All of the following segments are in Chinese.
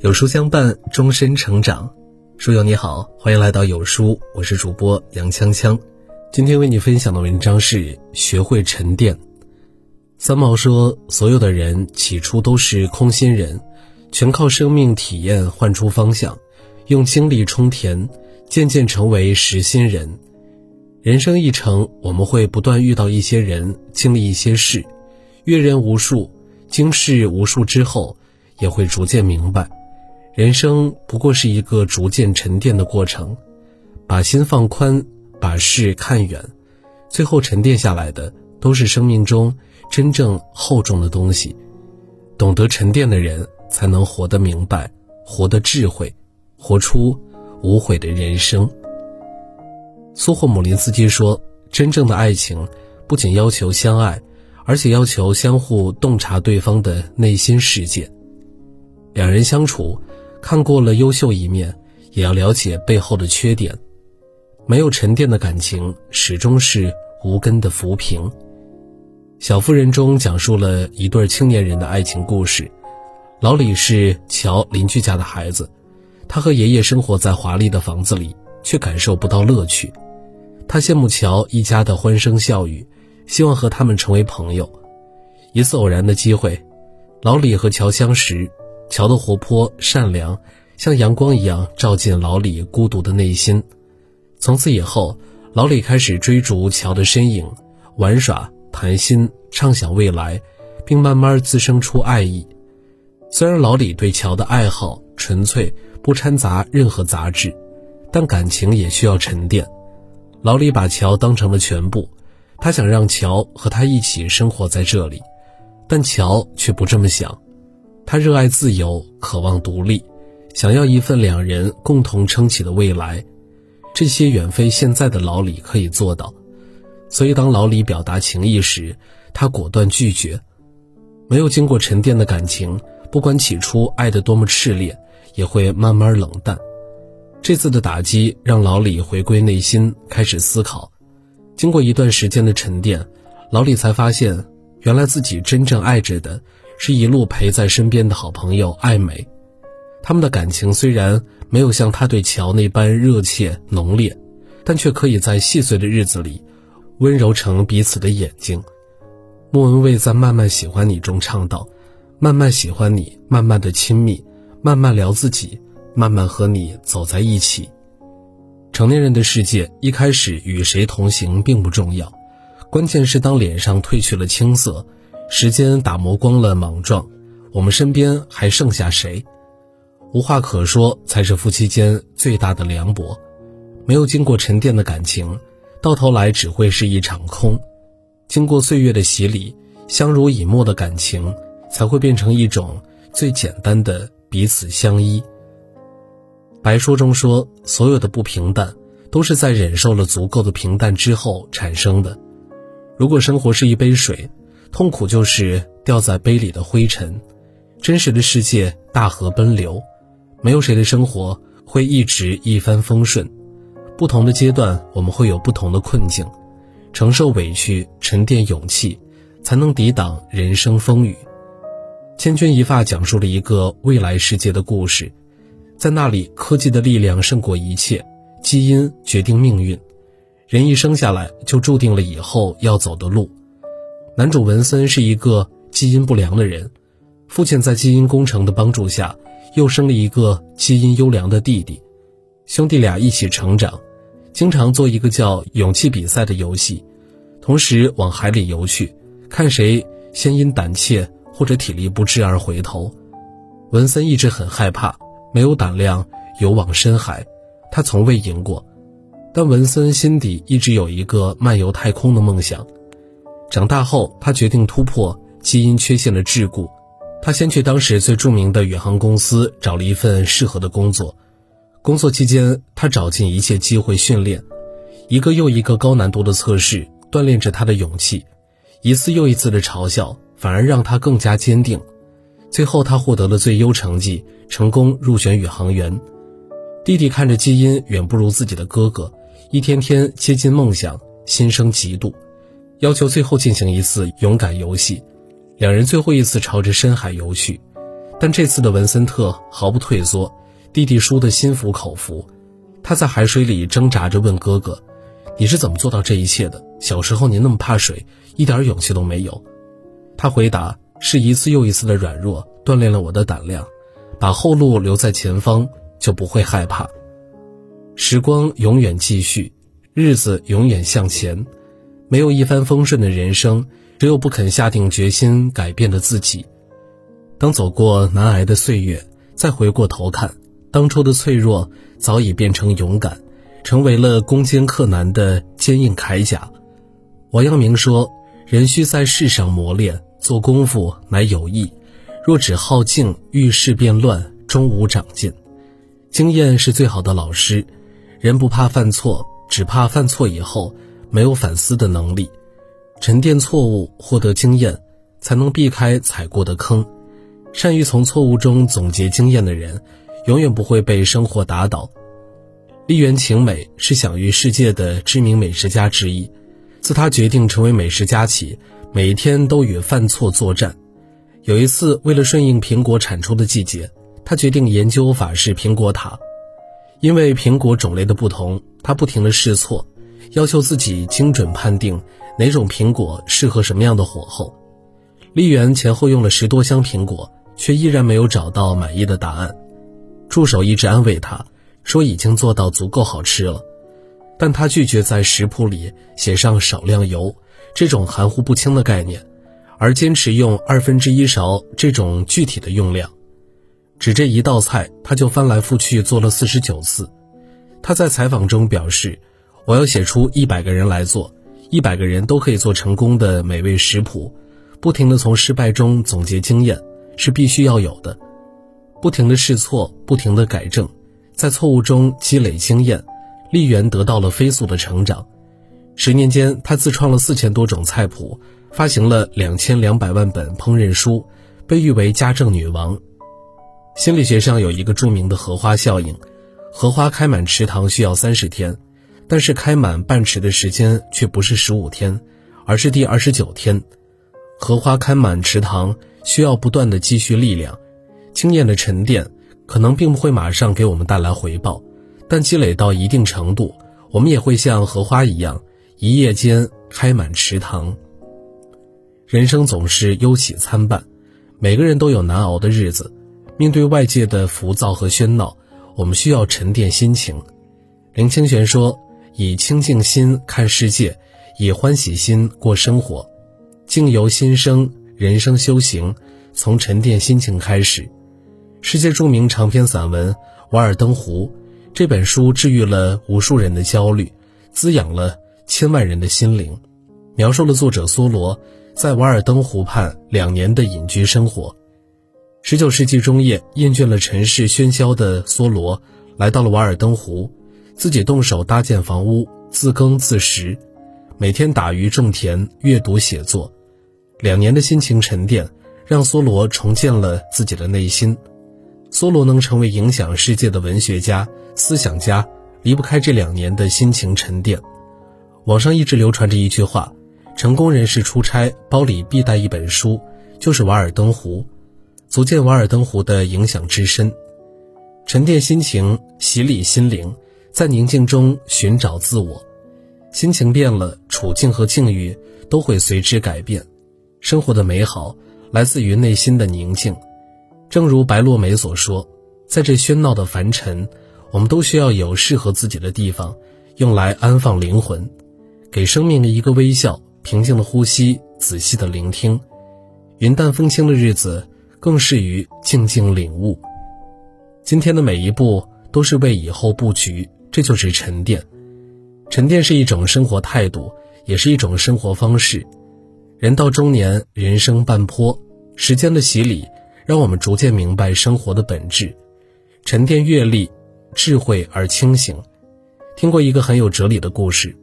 有书相伴，终身成长。书友你好，欢迎来到有书，我是主播杨锵锵。今天为你分享的文章是学会沉淀。三毛说：“所有的人起初都是空心人，全靠生命体验换出方向，用经历充填，渐渐成为实心人。人生一程，我们会不断遇到一些人，经历一些事，阅人无数，经世无数之后，也会逐渐明白。”人生不过是一个逐渐沉淀的过程，把心放宽，把事看远，最后沉淀下来的都是生命中真正厚重的东西。懂得沉淀的人，才能活得明白，活得智慧，活出无悔的人生。苏霍姆林斯基说：“真正的爱情，不仅要求相爱，而且要求相互洞察对方的内心世界。两人相处。”看过了优秀一面，也要了解背后的缺点。没有沉淀的感情，始终是无根的浮萍。《小妇人》中讲述了一对青年人的爱情故事。老李是乔邻居家的孩子，他和爷爷生活在华丽的房子里，却感受不到乐趣。他羡慕乔一家的欢声笑语，希望和他们成为朋友。一次偶然的机会，老李和乔相识。乔的活泼善良，像阳光一样照进老李孤独的内心。从此以后，老李开始追逐乔的身影，玩耍、谈心、畅想未来，并慢慢滋生出爱意。虽然老李对乔的爱好纯粹，不掺杂任何杂质，但感情也需要沉淀。老李把乔当成了全部，他想让乔和他一起生活在这里，但乔却不这么想。他热爱自由，渴望独立，想要一份两人共同撑起的未来。这些远非现在的老李可以做到。所以，当老李表达情意时，他果断拒绝。没有经过沉淀的感情，不管起初爱得多么炽烈，也会慢慢冷淡。这次的打击让老李回归内心，开始思考。经过一段时间的沉淀，老李才发现，原来自己真正爱着的。是一路陪在身边的好朋友艾美，他们的感情虽然没有像他对乔那般热切浓烈，但却可以在细碎的日子里，温柔成彼此的眼睛。莫文蔚在《慢慢喜欢你》中唱道：“慢慢喜欢你，慢慢的亲密，慢慢聊自己，慢慢和你走在一起。”成年人的世界，一开始与谁同行并不重要，关键是当脸上褪去了青涩。时间打磨光了莽撞，我们身边还剩下谁？无话可说才是夫妻间最大的凉薄。没有经过沉淀的感情，到头来只会是一场空。经过岁月的洗礼，相濡以沫的感情才会变成一种最简单的彼此相依。白说中说，所有的不平淡，都是在忍受了足够的平淡之后产生的。如果生活是一杯水。痛苦就是掉在杯里的灰尘，真实的世界大河奔流，没有谁的生活会一直一帆风顺。不同的阶段，我们会有不同的困境，承受委屈，沉淀勇气，才能抵挡人生风雨。千钧一发讲述了一个未来世界的故事，在那里，科技的力量胜过一切，基因决定命运，人一生下来就注定了以后要走的路。男主文森是一个基因不良的人，父亲在基因工程的帮助下，又生了一个基因优良的弟弟，兄弟俩一起成长，经常做一个叫勇气比赛的游戏，同时往海里游去，看谁先因胆怯或者体力不支而回头。文森一直很害怕，没有胆量游往深海，他从未赢过，但文森心底一直有一个漫游太空的梦想。长大后，他决定突破基因缺陷的桎梏。他先去当时最著名的宇航公司找了一份适合的工作。工作期间，他找尽一切机会训练，一个又一个高难度的测试锻炼着他的勇气，一次又一次的嘲笑反而让他更加坚定。最后，他获得了最优成绩，成功入选宇航员。弟弟看着基因远不如自己的哥哥，一天天接近梦想，心生嫉妒。要求最后进行一次勇敢游戏，两人最后一次朝着深海游去。但这次的文森特毫不退缩，弟弟输得心服口服。他在海水里挣扎着问哥哥：“你是怎么做到这一切的？小时候你那么怕水，一点勇气都没有。”他回答：“是一次又一次的软弱锻炼了我的胆量，把后路留在前方，就不会害怕。时光永远继续，日子永远向前，没有一帆风顺的人生，只有不肯下定决心改变的自己。”当走过难挨的岁月，再回过头看，当初的脆弱早已变成勇敢，成为了攻坚克难的坚硬铠甲。王阳明说：“人须在世上磨练，做功夫乃有益。若只好静，遇事变乱，终无长进。经验是最好的老师。人不怕犯错，只怕犯错以后没有反思的能力。沉淀错误，获得经验，才能避开踩过的坑。”善于从错误中总结经验的人，永远不会被生活打倒。丽媛晴美是享誉世界的知名美食家之一。自她决定成为美食家起，每一天都与犯错作战。有一次，为了顺应苹果产出的季节，她决定研究法式苹果塔。因为苹果种类的不同，她不停地试错，要求自己精准判定哪种苹果适合什么样的火候。丽媛前后用了十多箱苹果。却依然没有找到满意的答案，助手一直安慰她，说已经做到足够好吃了，但她拒绝在食谱里写上少量油这种含糊不清的概念，而坚持用二分之一勺这种具体的用量。只这一道菜，他就翻来覆去做了四十九次。他在采访中表示：“我要写出一百个人来做，一百个人都可以做成功的美味食谱，不停的从失败中总结经验。”是必须要有的，不停的试错，不停的改正，在错误中积累经验，丽媛得到了飞速的成长。十年间，她自创了四千多种菜谱，发行了两千两百万本烹饪书，被誉为家政女王。心理学上有一个著名的荷花效应，荷花开满池塘需要三十天，但是开满半池的时间却不是十五天，而是第二十九天。荷花开满池塘。需要不断的积蓄力量，经验的沉淀可能并不会马上给我们带来回报，但积累到一定程度，我们也会像荷花一样，一夜间开满池塘。人生总是忧喜参半，每个人都有难熬的日子。面对外界的浮躁和喧闹，我们需要沉淀心情。林清玄说：“以清净心看世界，以欢喜心过生活，境由心生。”人生修行从沉淀心情开始。世界著名长篇散文《瓦尔登湖》这本书治愈了无数人的焦虑，滋养了千万人的心灵，描述了作者梭罗在瓦尔登湖畔两年的隐居生活。十九世纪中叶，厌倦了尘世喧嚣的梭罗来到了瓦尔登湖，自己动手搭建房屋，自耕自食，每天打鱼种田，阅读写作。两年的心情沉淀，让梭罗重建了自己的内心。梭罗能成为影响世界的文学家、思想家，离不开这两年的心情沉淀。网上一直流传着一句话：成功人士出差包里必带一本书，就是《瓦尔登湖》，足见瓦尔登湖的影响之深。沉淀心情，洗礼心灵，在宁静中寻找自我。心情变了，处境和境遇都会随之改变。生活的美好来自于内心的宁静，正如白落梅所说，在这喧闹的凡尘，我们都需要有适合自己的地方，用来安放灵魂，给生命的一个微笑，平静的呼吸，仔细的聆听。云淡风轻的日子，更适于静静领悟。今天的每一步都是为以后布局，这就是沉淀。沉淀是一种生活态度，也是一种生活方式。人到中年，人生半坡，时间的洗礼让我们逐渐明白生活的本质，沉淀阅历，智慧而清醒。听过一个很有哲理的故事：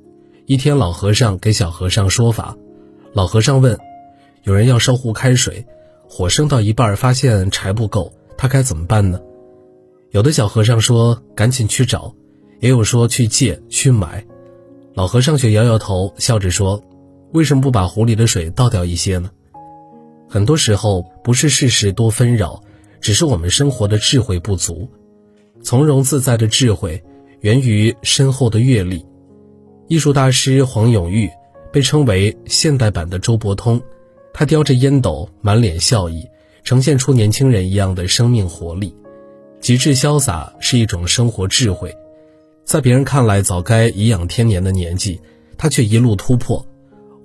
一天，老和尚给小和尚说法。老和尚问：“有人要烧壶开水，火升到一半，发现柴不够，他该怎么办呢？”有的小和尚说：“赶紧去找。”也有说去借去买。老和尚却摇摇头，笑着说。为什么不把壶里的水倒掉一些呢？很多时候不是世事多纷扰，只是我们生活的智慧不足。从容自在的智慧，源于深厚的阅历。艺术大师黄永玉被称为现代版的周伯通，他叼着烟斗，满脸笑意，呈现出年轻人一样的生命活力。极致潇洒是一种生活智慧，在别人看来早该颐养天年的年纪，他却一路突破。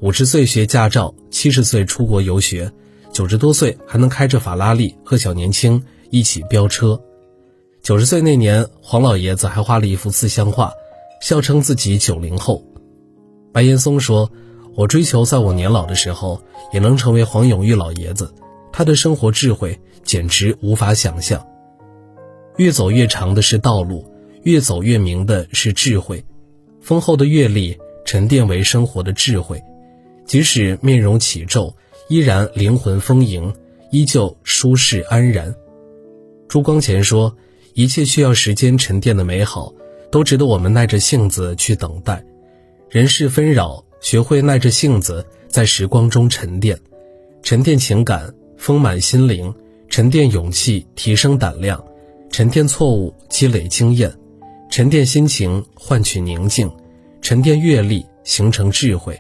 五十岁学驾照，七十岁出国游学，九十多岁还能开着法拉利和小年轻一起飙车。九十岁那年，黄老爷子还画了一幅自相画，笑称自己九零后。白岩松说：“我追求在我年老的时候也能成为黄永玉老爷子。他的生活智慧简直无法想象。越走越长的是道路，越走越明的是智慧。丰厚的阅历沉淀为生活的智慧，即使面容起皱，依然灵魂丰盈，依旧舒适安然。”朱光潜说。一切需要时间沉淀的美好，都值得我们耐着性子去等待。人世纷扰，学会耐着性子在时光中沉淀，沉淀情感，丰满心灵；沉淀勇气，提升胆量；沉淀错误，积累经验；沉淀心情，换取宁静；沉淀阅历，形成智慧。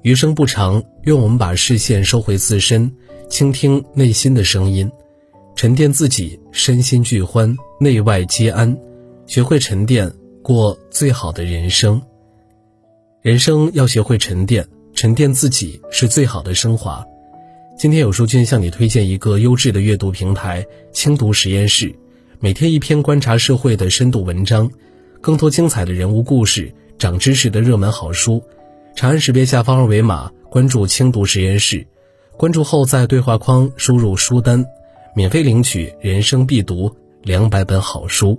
余生不长，愿我们把视线收回自身，倾听内心的声音。沉淀自己，身心俱欢，内外皆安，学会沉淀，过最好的人生。人生要学会沉淀，沉淀自己是最好的升华。今天有书君向你推荐一个优质的阅读平台——轻读实验室，每天一篇观察社会的深度文章，更多精彩的人物故事，长知识的热门好书。长按识别下方二维码，关注轻读实验室。关注后，在对话框输入书单。免费领取人生必读两百本好书。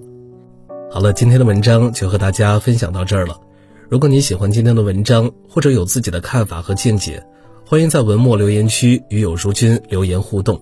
好了，今天的文章就和大家分享到这儿了。如果你喜欢今天的文章，或者有自己的看法和见解，欢迎在文末留言区与有书君留言互动。